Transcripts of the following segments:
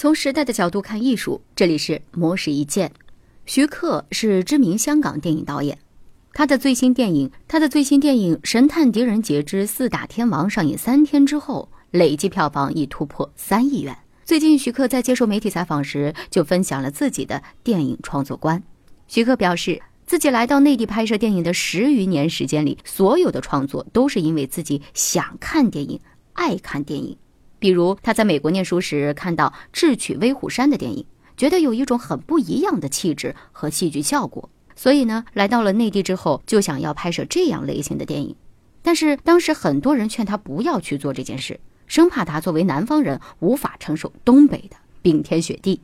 从时代的角度看艺术，这里是魔石一见。徐克是知名香港电影导演，他的最新电影，他的最新电影《神探狄仁杰之四大天王》上映三天之后，累计票房已突破三亿元。最近，徐克在接受媒体采访时就分享了自己的电影创作观。徐克表示，自己来到内地拍摄电影的十余年时间里，所有的创作都是因为自己想看电影，爱看电影。比如他在美国念书时看到《智取威虎山》的电影，觉得有一种很不一样的气质和戏剧效果，所以呢，来到了内地之后就想要拍摄这样类型的电影。但是当时很多人劝他不要去做这件事，生怕他作为南方人无法承受东北的冰天雪地。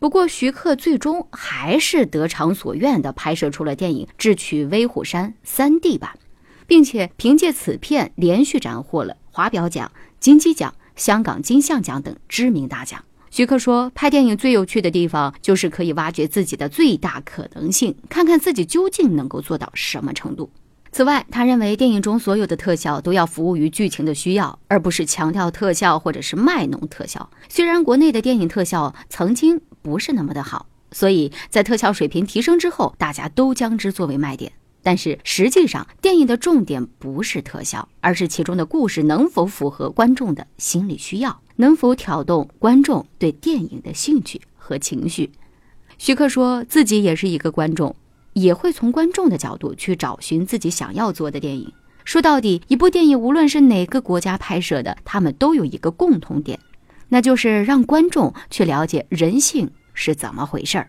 不过徐克最终还是得偿所愿地拍摄出了电影《智取威虎山》3D 版，并且凭借此片连续斩获了华表奖、金鸡奖。香港金像奖等知名大奖。徐克说：“拍电影最有趣的地方，就是可以挖掘自己的最大可能性，看看自己究竟能够做到什么程度。”此外，他认为电影中所有的特效都要服务于剧情的需要，而不是强调特效或者是卖弄特效。虽然国内的电影特效曾经不是那么的好，所以在特效水平提升之后，大家都将之作为卖点。但是实际上，电影的重点不是特效，而是其中的故事能否符合观众的心理需要，能否挑动观众对电影的兴趣和情绪。徐克说自己也是一个观众，也会从观众的角度去找寻自己想要做的电影。说到底，一部电影无论是哪个国家拍摄的，他们都有一个共同点，那就是让观众去了解人性是怎么回事儿。